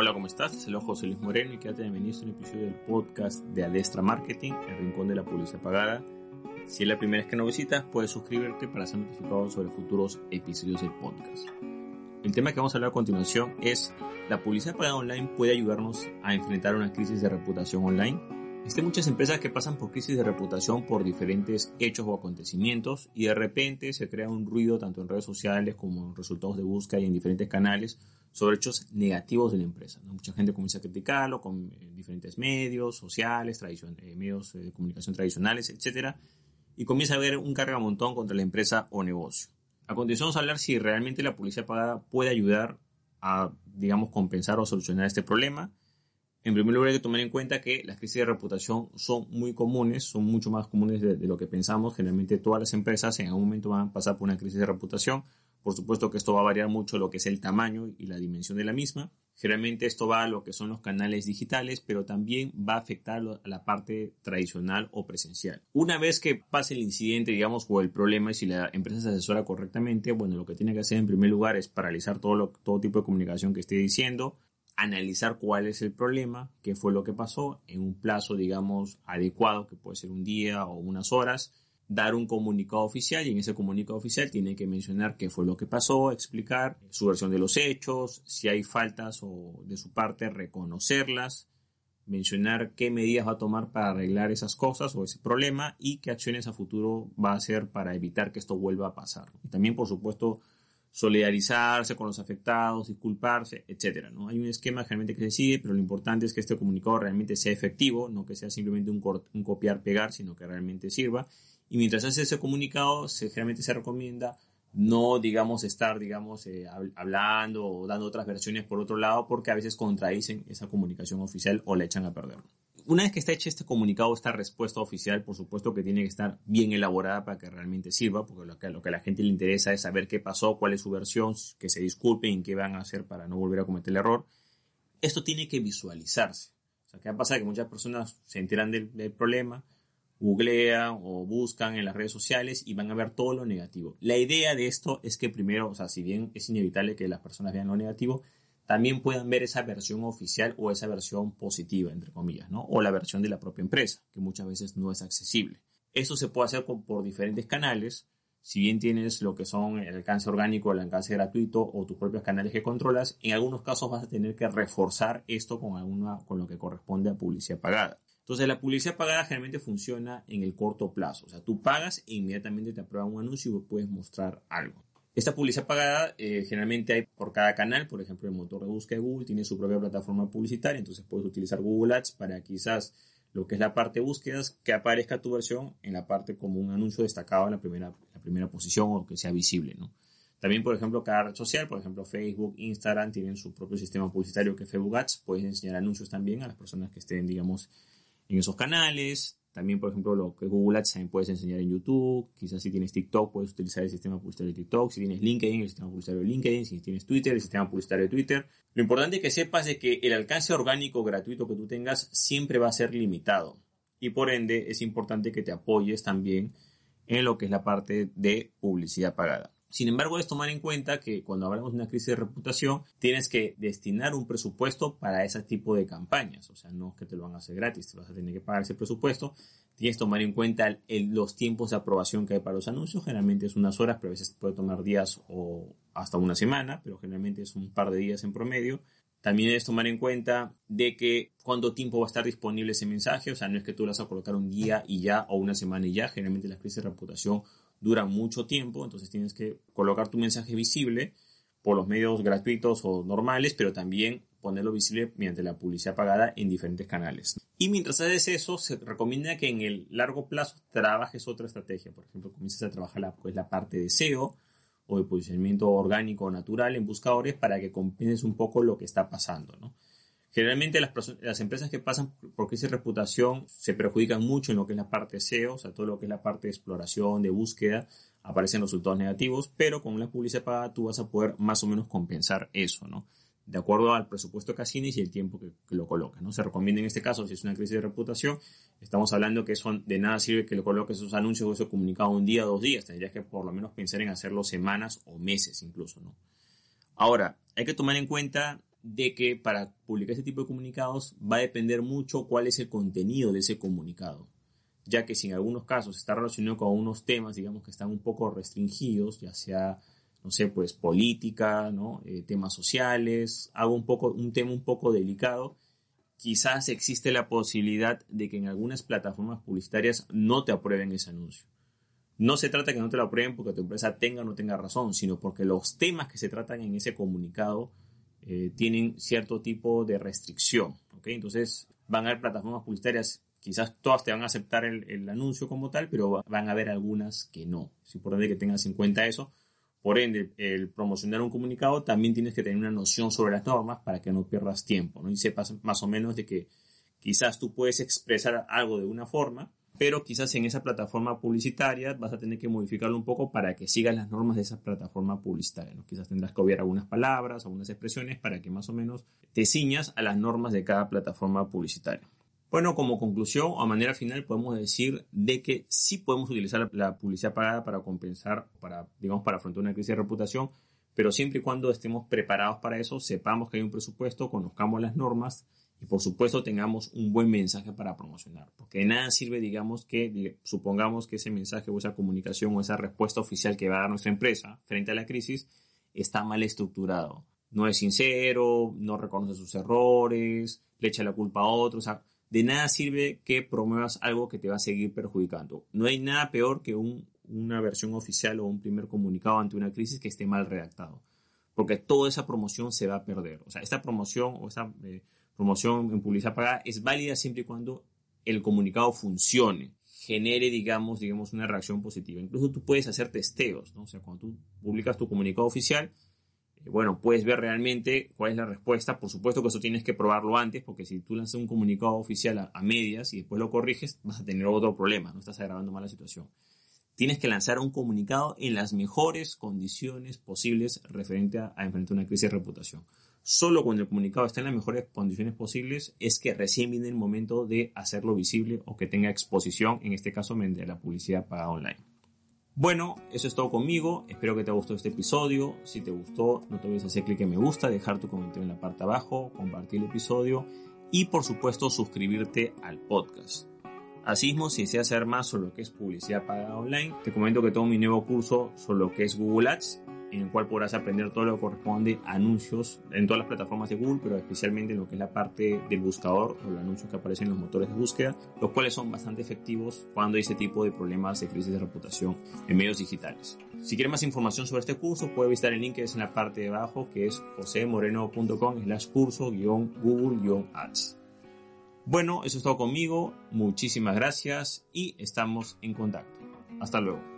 Hola, ¿cómo estás? Es el José Luis Moreno y quédate bienvenido a un episodio del podcast de Adestra Marketing, el rincón de la publicidad pagada. Si es la primera vez que nos visitas, puedes suscribirte para ser notificado sobre futuros episodios del podcast. El tema que vamos a hablar a continuación es la publicidad pagada online puede ayudarnos a enfrentar una crisis de reputación online. Existen muchas empresas que pasan por crisis de reputación por diferentes hechos o acontecimientos y de repente se crea un ruido tanto en redes sociales como en resultados de búsqueda y en diferentes canales sobre hechos negativos de la empresa. Mucha gente comienza a criticarlo con eh, diferentes medios sociales, eh, medios de comunicación tradicionales, etc. Y comienza a haber un cargamontón contra la empresa o negocio. A continuación vamos a hablar si realmente la publicidad pagada puede ayudar a, digamos, compensar o solucionar este problema. En primer lugar, hay que tomar en cuenta que las crisis de reputación son muy comunes, son mucho más comunes de, de, lo que pensamos. Generalmente todas las empresas en algún momento van a pasar por una crisis de reputación. Por supuesto que esto va a variar mucho lo que es el tamaño y la dimensión de la misma. Generalmente esto va a lo que son los canales digitales, pero también va a afectar a la parte tradicional o presencial. Una vez que pase el incidente, digamos, o el problema, y si la empresa se asesora correctamente, bueno, lo que tiene que hacer en primer lugar es paralizar todo, lo, todo tipo de comunicación que esté diciendo, analizar cuál es el problema, qué fue lo que pasó, en un plazo, digamos, adecuado, que puede ser un día o unas horas, dar un comunicado oficial y en ese comunicado oficial tiene que mencionar qué fue lo que pasó, explicar su versión de los hechos, si hay faltas o de su parte reconocerlas, mencionar qué medidas va a tomar para arreglar esas cosas o ese problema y qué acciones a futuro va a hacer para evitar que esto vuelva a pasar. Y también, por supuesto, solidarizarse con los afectados, disculparse, etc. ¿no? Hay un esquema generalmente que se sigue, pero lo importante es que este comunicado realmente sea efectivo, no que sea simplemente un, copiar-pegar, sino que realmente sirva y mientras hace ese comunicado, se, generalmente se recomienda no, digamos, estar, digamos, eh, hablando o dando otras versiones por otro lado, porque a veces contradicen esa comunicación oficial o la echan a perder. Una vez que está hecho este comunicado, esta respuesta oficial, por supuesto que tiene que estar bien elaborada para que realmente sirva, porque lo que, lo que a la gente le interesa es saber qué pasó, cuál es su versión, que se disculpen y qué van a hacer para no volver a cometer el error. Esto tiene que visualizarse. O sea, ¿qué pasa? Que muchas personas se enteran del, del problema, googlean o buscan en las redes sociales y van a ver todo lo negativo. La idea de esto es que primero, o sea, si bien es inevitable que las personas vean lo negativo, también puedan ver esa versión oficial o esa versión positiva, entre comillas, ¿no? O la versión de la propia empresa, que muchas veces no es accesible. Eso se puede hacer por diferentes canales. Si bien tienes lo que son el alcance orgánico, el alcance gratuito o tus propios canales que controlas, en algunos casos vas a tener que reforzar esto con, alguna, con lo que corresponde a publicidad pagada. Entonces la publicidad pagada generalmente funciona en el corto plazo. O sea, tú pagas e inmediatamente te aprueban un anuncio y puedes mostrar algo. Esta publicidad pagada eh, generalmente hay por cada canal, por ejemplo el motor de búsqueda de Google tiene su propia plataforma publicitaria, entonces puedes utilizar Google Ads para quizás lo que es la parte de búsquedas, que aparezca tu versión en la parte como un anuncio destacado en la primera, la primera posición o que sea visible, ¿no? También, por ejemplo, cada red social, por ejemplo, Facebook, Instagram, tienen su propio sistema publicitario que es Facebook Ads. Puedes enseñar anuncios también a las personas que estén, digamos, en esos canales. También, por ejemplo, lo que Google Ads también puedes enseñar en YouTube. Quizás si tienes TikTok, puedes utilizar el sistema publicitario de TikTok. Si tienes LinkedIn, el sistema publicitario de LinkedIn. Si tienes Twitter, el sistema publicitario de Twitter. Lo importante que sepas es que el alcance orgánico gratuito que tú tengas siempre va a ser limitado. Y por ende, es importante que te apoyes también en lo que es la parte de publicidad pagada. Sin embargo, es tomar en cuenta que cuando hablamos de una crisis de reputación, tienes que destinar un presupuesto para ese tipo de campañas. O sea, no es que te lo van a hacer gratis, te vas a tener que pagar ese presupuesto. Tienes que tomar en cuenta los tiempos de aprobación que hay para los anuncios. Generalmente es unas horas, pero a veces puede tomar días o hasta una semana, pero generalmente es un par de días en promedio. También debes tomar en cuenta de que cuánto tiempo va a estar disponible ese mensaje. O sea, no es que tú lo vas a colocar un día y ya o una semana y ya. Generalmente las crisis de reputación dura mucho tiempo, entonces tienes que colocar tu mensaje visible por los medios gratuitos o normales, pero también ponerlo visible mediante la publicidad pagada en diferentes canales. Y mientras haces eso, se recomienda que en el largo plazo trabajes otra estrategia. Por ejemplo, comiences a trabajar la, pues, la parte de SEO o de posicionamiento orgánico natural en buscadores para que compenses un poco lo que está pasando. ¿no? Generalmente las, las, empresas que pasan por crisis reputación se perjudican mucho en lo que es la parte SEO, o sea, todo lo que es la parte de exploración, de búsqueda, aparecen resultados negativos, pero con la publicidad pagada tú vas a poder más o menos compensar eso, ¿no? De acuerdo al presupuesto que asignes y el tiempo que, lo colocas, ¿no? Se recomienda en este caso, si es una crisis de reputación, estamos hablando que son, de nada sirve que lo coloques esos anuncios o ese comunicado un día dos días, tendrías que por lo menos pensar en hacerlo semanas o meses incluso, ¿no? Ahora, hay que tomar en cuenta de que para publicar este tipo de comunicados va a depender mucho cuál es el contenido de ese comunicado ya que si en algunos casos está relacionado con unos temas, digamos, que están un poco restringidos, ya sea, no sé, pues política, ¿no? Eh, temas sociales, algo un, poco, un tema un poco delicado, quizás existe la posibilidad de que en algunas plataformas publicitarias no te aprueben ese anuncio. No se trata que no te lo aprueben porque tu empresa tenga o no tenga razón, sino porque los temas que se tratan en ese comunicado eh, tienen cierto tipo de restricción. ¿okay? Entonces, van a haber plataformas publicitarias quizás todas te van a aceptar el, anuncio como tal, pero van a haber algunas que no. Es importante que tengas en cuenta eso. Por ende, el promocionar un comunicado también tienes que tener una noción sobre las normas para que no pierdas tiempo, ¿no? Y sepas más o menos de que quizás tú puedes expresar algo de una forma, pero quizás en esa plataforma publicitaria vas a tener que modificarlo un poco para que sigas las normas de esa plataforma publicitaria. ¿no? Quizás tendrás que obviar algunas palabras, algunas expresiones para que más o menos te ciñas a las normas de cada plataforma publicitaria. Bueno, como conclusión o a manera final podemos decir de que sí podemos utilizar la publicidad pagada para compensar, para, digamos, para afrontar una crisis de reputación, pero siempre y cuando estemos preparados para eso, sepamos que hay un presupuesto, conozcamos las normas y por supuesto tengamos un buen mensaje para promocionar. Porque de nada sirve, digamos, que supongamos que ese mensaje o esa comunicación o esa respuesta oficial que va a dar nuestra empresa frente a la crisis está mal estructurado. No es sincero, no reconoce sus errores, le echa la culpa a otros. O sea, de nada sirve que promuevas algo que te va a seguir perjudicando. No hay nada peor que una versión oficial o un primer comunicado ante una crisis que esté mal redactado, porque toda esa promoción se va a perder. O sea, esta promoción o esta eh, promoción en publicidad pagada es válida siempre y cuando el comunicado funcione, genere, digamos, digamos, una reacción positiva. Incluso tú puedes hacer testeos, ¿no? O sea, cuando tú publicas tu comunicado oficial, bueno, puedes ver realmente cuál es la respuesta. Por supuesto que eso tienes que probarlo antes, porque si tú lanzas un comunicado oficial a, medias y después lo corriges, vas a tener otro problema, no estás agravando más la situación. Tienes que lanzar un comunicado en las mejores condiciones posibles referente a, enfrentar una crisis de reputación. Solo cuando el comunicado está en las mejores condiciones posibles es que recién viene el momento de hacerlo visible o que tenga exposición, en este caso mediante la publicidad pagada online. Bueno, eso es todo conmigo. Espero que te gustado este episodio. Si te gustó, no te olvides hacer clic en me gusta, dejar tu comentario en la parte abajo, compartir el episodio y por supuesto suscribirte al podcast. Asimismo, si deseas saber más sobre lo que es publicidad pagada online, te comento que tengo mi nuevo curso sobre lo que es Google Ads en el cual podrás aprender todo lo que corresponde a anuncios en todas las plataformas de Google, pero especialmente en lo que es la parte del buscador o los anuncios que aparecen en los motores de búsqueda, los cuales son bastante efectivos cuando hay ese tipo de problemas de crisis de reputación en medios digitales. Si quieres más información sobre este curso, puedes visitar el link que es en la parte de abajo, que es josemoreno.com slash curso-google-ads. Bueno, eso es todo conmigo, muchísimas gracias y estamos en contacto. Hasta luego.